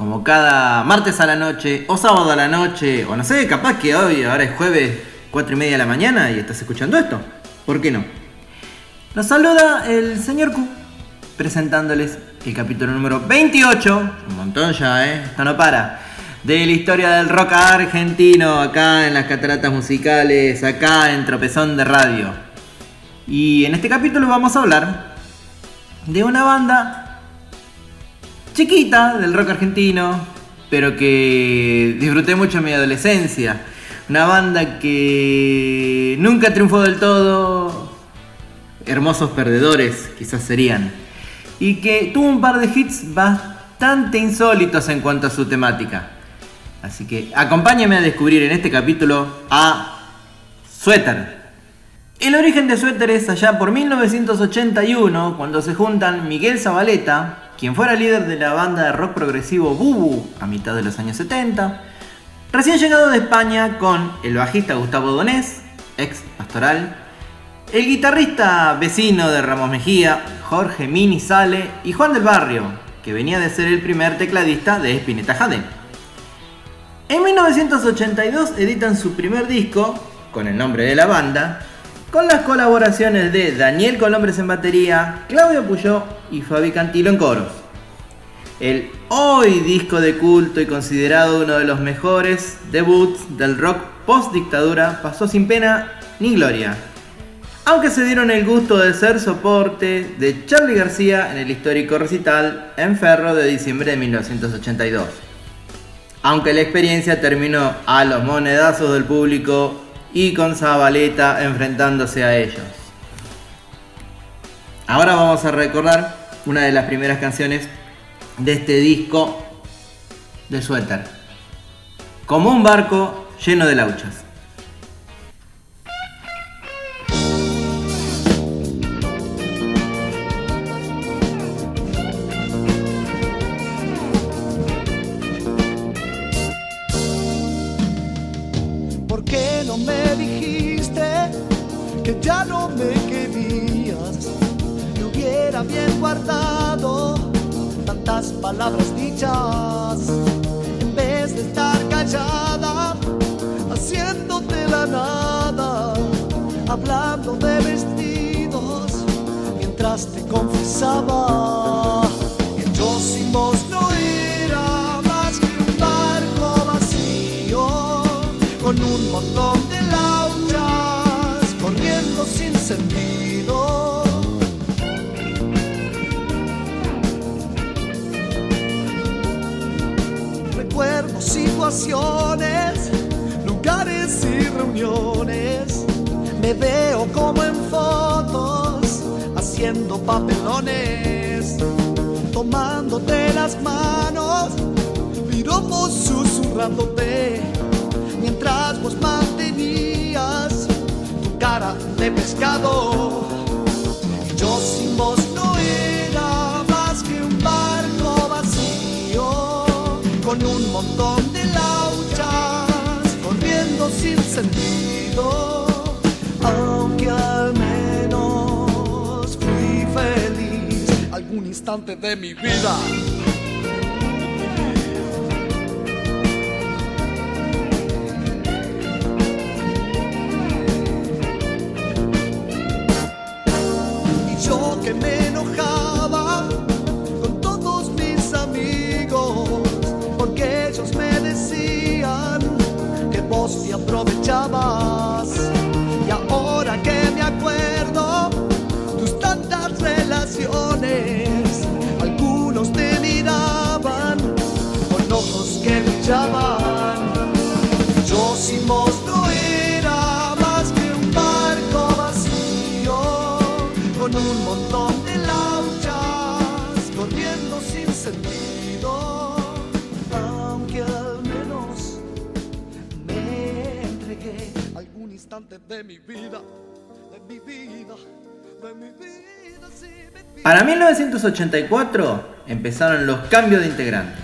Como cada martes a la noche, o sábado a la noche, o no sé, capaz que hoy, ahora es jueves, 4 y media de la mañana y estás escuchando esto. ¿Por qué no? Nos saluda el señor Q, presentándoles el capítulo número 28, un montón ya, ¿eh? Esto no para. De la historia del rock argentino, acá en las cataratas musicales, acá en Tropezón de Radio. Y en este capítulo vamos a hablar de una banda chiquita del rock argentino, pero que disfruté mucho en mi adolescencia. Una banda que nunca triunfó del todo, hermosos perdedores quizás serían, y que tuvo un par de hits bastante insólitos en cuanto a su temática. Así que acompáñame a descubrir en este capítulo a Suéter. El origen de Suéter es allá por 1981, cuando se juntan Miguel Zabaleta, quien fuera líder de la banda de rock progresivo Bubu a mitad de los años 70, recién llegado de España con el bajista Gustavo Donés, ex pastoral, el guitarrista vecino de Ramos Mejía, Jorge Mini Sale y Juan del Barrio, que venía de ser el primer tecladista de Spinetta Jade. En 1982 editan su primer disco, con el nombre de la banda, con las colaboraciones de Daniel Colombres en batería, Claudio Puyó y Fabi Cantilo en coros. El hoy disco de culto y considerado uno de los mejores debuts del rock post dictadura pasó sin pena ni gloria. Aunque se dieron el gusto de ser soporte de Charlie García en el histórico recital en Ferro de diciembre de 1982. Aunque la experiencia terminó a los monedazos del público y con Zabaleta enfrentándose a ellos. Ahora vamos a recordar una de las primeras canciones de este disco de suéter. Como un barco lleno de lauchas. Hablando de vestidos mientras te confesaba que yo sin vos no era más que un barco vacío con un montón de lauchas corriendo sin sentido situaciones, lugares y reuniones. Me veo como en fotos, haciendo papelones, tomándote las manos, piropos susurrándote, mientras vos mantenías tu cara de pescado. Y yo sin vos no era más que un barco vacío con un montón de lauchas corriendo sin sentido, instante de mi vida. Y yo que me enojaba con todos mis amigos porque ellos me decían que vos te aprovechabas. De mi vida, de mi vida, de mi vida. Para 1984 empezaron los cambios de integrantes.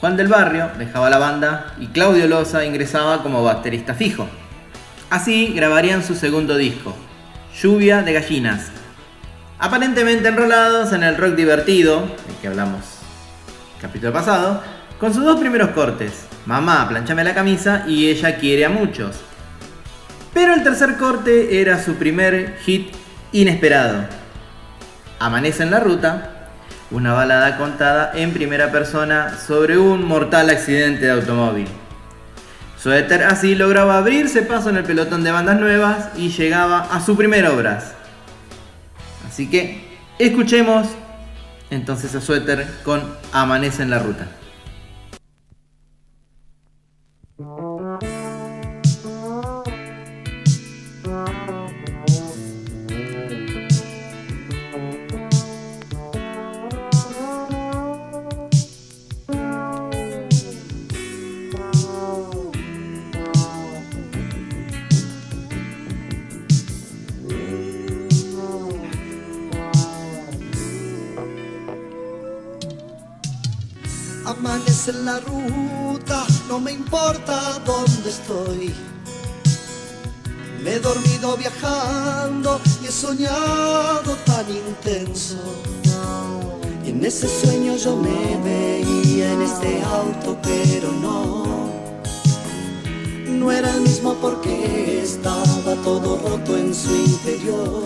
Juan del Barrio dejaba la banda y Claudio Loza ingresaba como baterista fijo. Así grabarían su segundo disco, Lluvia de Gallinas. Aparentemente enrolados en el rock divertido, del que hablamos el capítulo pasado, con sus dos primeros cortes, Mamá, planchame la camisa y Ella quiere a muchos. Pero el tercer corte era su primer hit inesperado, Amanece en la ruta, una balada contada en primera persona sobre un mortal accidente de automóvil. Suéter así lograba abrirse paso en el pelotón de bandas nuevas y llegaba a su primer obras. Así que escuchemos entonces a Suéter con Amanece en la ruta. En la ruta, no me importa dónde estoy. Me he dormido viajando y he soñado tan intenso. Y en ese sueño yo me veía en este auto, pero no. No era el mismo porque estaba todo roto en su interior.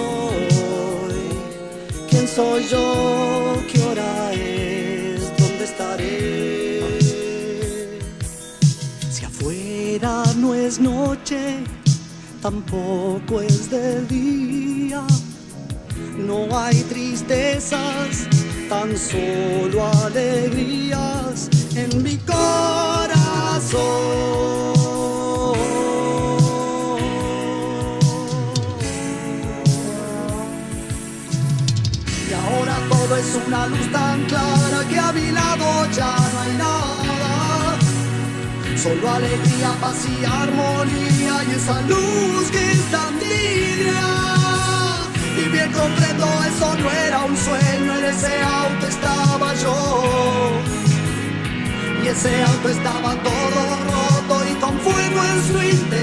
¿Quién soy yo? ¿Qué hora es? ¿Dónde estaré? Si afuera no es noche, tampoco es de día. No hay tristezas, tan solo alegrías en mi corazón. Es una luz tan clara que a mi lado ya no hay nada. Solo alegría, paz y armonía y esa luz que es tan tibia. Y bien comprendo, eso no era un sueño, en ese auto estaba yo. Y ese auto estaba todo roto y con fuego en su interior.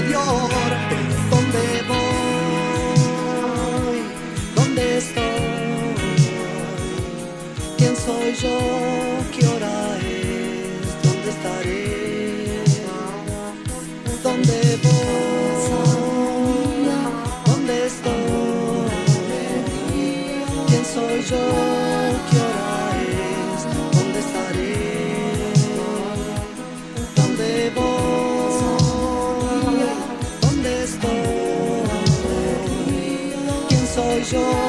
Soy yo? ¿Qué hora es? ¿Dónde estaré? ¿Dónde voy? ¿Dónde estoy? ¿Quién soy yo? ¿Qué hora es? ¿Dónde estaré? ¿Dónde voy? ¿Dónde estoy? ¿Quién soy yo?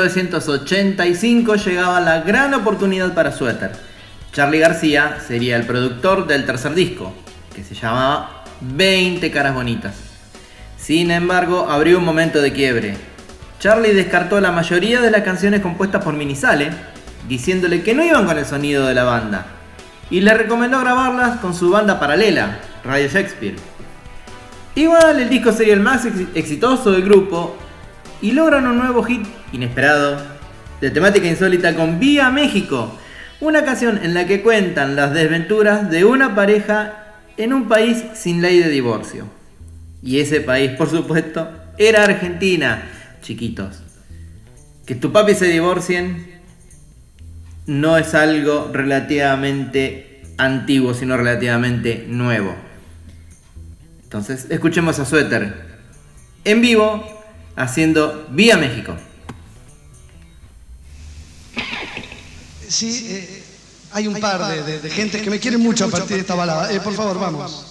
1985 llegaba la gran oportunidad para Suéter. Charlie García sería el productor del tercer disco, que se llamaba 20 caras bonitas. Sin embargo, abrió un momento de quiebre. Charlie descartó la mayoría de las canciones compuestas por Minisale, diciéndole que no iban con el sonido de la banda, y le recomendó grabarlas con su banda paralela, Radio Shakespeare. Igual el disco sería el más exitoso del grupo y logran un nuevo hit inesperado de temática insólita con Vía México, una canción en la que cuentan las desventuras de una pareja en un país sin ley de divorcio. Y ese país, por supuesto, era Argentina, chiquitos. Que tu papi se divorcien no es algo relativamente antiguo, sino relativamente nuevo. Entonces, escuchemos a Suéter en vivo haciendo Vía México. Sí, eh, hay un par de, de, gente que me quieren mucho a partir de esta balada. Eh, por favor, vamos.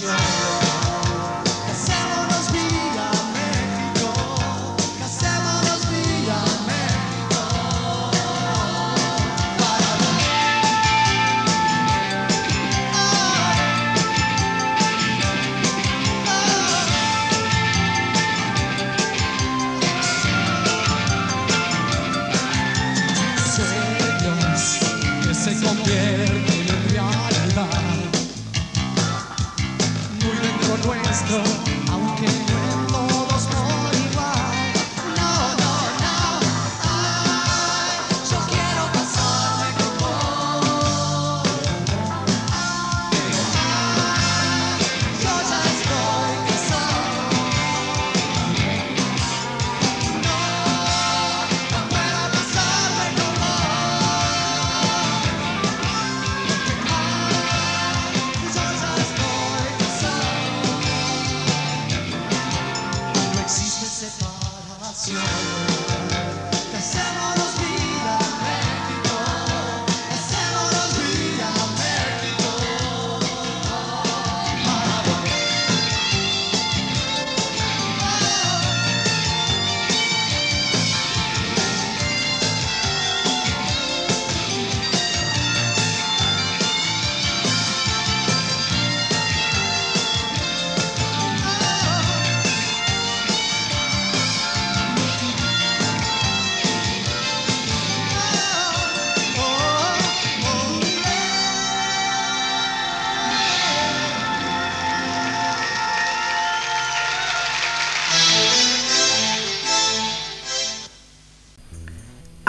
Christian.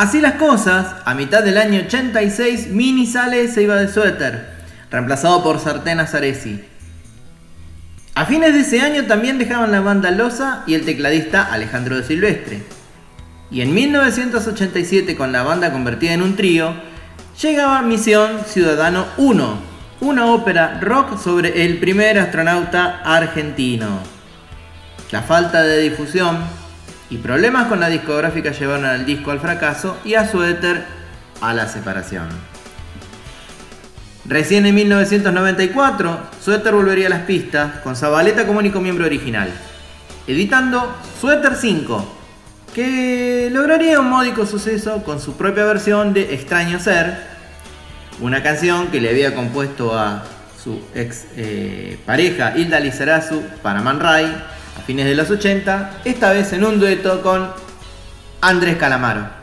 Así las cosas, a mitad del año 86, Mini sale se iba de suéter, reemplazado por Sartén Azaresi. A fines de ese año también dejaban la banda Loza y el tecladista Alejandro de Silvestre. Y en 1987, con la banda convertida en un trío, llegaba Misión Ciudadano 1, una ópera rock sobre el primer astronauta argentino. La falta de difusión y problemas con la discográfica llevaron al disco al fracaso y a Suéter a la separación. Recién en 1994, Suéter volvería a las pistas con Zabaleta como único miembro original. editando Suéter 5, que lograría un módico suceso con su propia versión de Extraño Ser, una canción que le había compuesto a su ex eh, pareja Hilda Lizarazu para Man Ray a fines de los 80, esta vez en un dueto con Andrés Calamaro.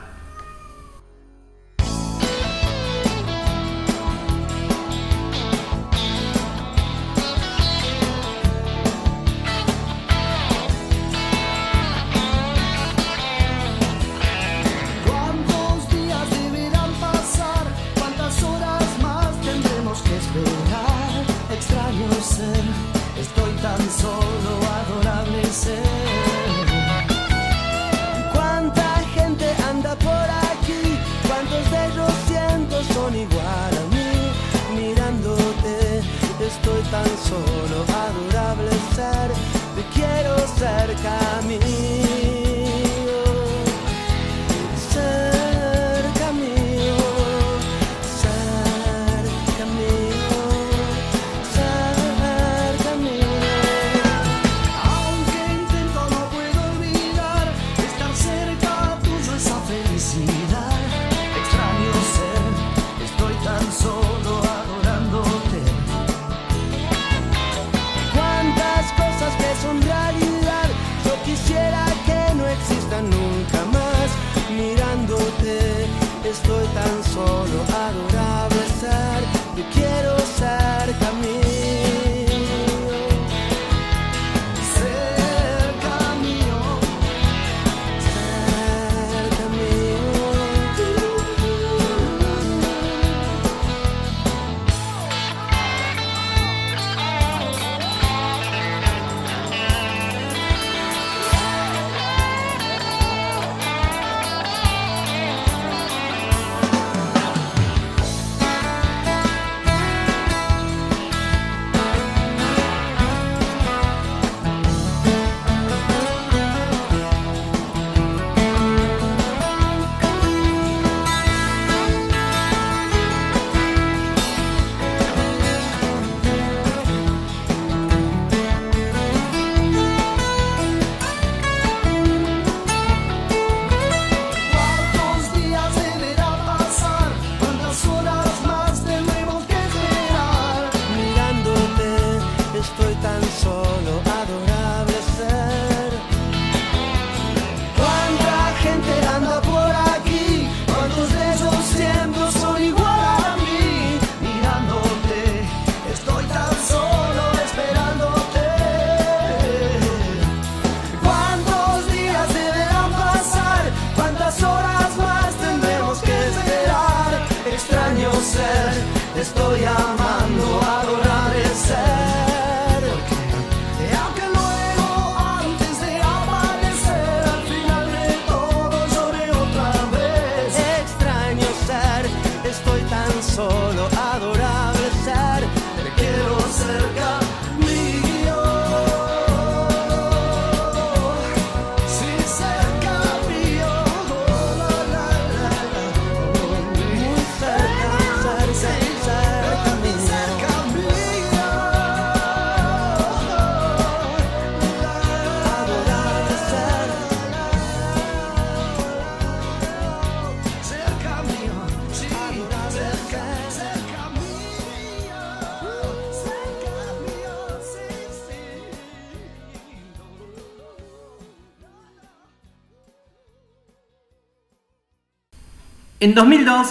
En 2002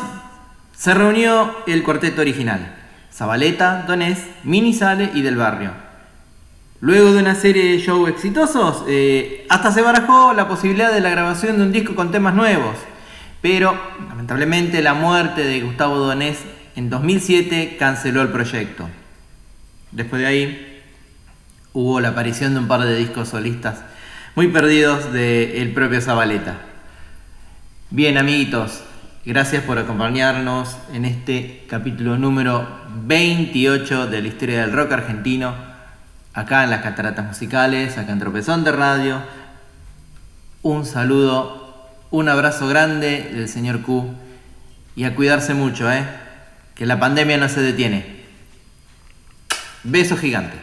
se reunió el cuarteto original, Zabaleta, Donés, Mini Sale y Del Barrio. Luego de una serie de shows exitosos, eh, hasta se barajó la posibilidad de la grabación de un disco con temas nuevos, pero lamentablemente la muerte de Gustavo Donés en 2007 canceló el proyecto. Después de ahí hubo la aparición de un par de discos solistas muy perdidos del propio Zabaleta. Bien amiguitos, Gracias por acompañarnos en este capítulo número 28 de la historia del rock argentino, acá en las cataratas musicales, acá en Tropezón de Radio. Un saludo, un abrazo grande del señor Q y a cuidarse mucho, ¿eh? que la pandemia no se detiene. Beso gigante.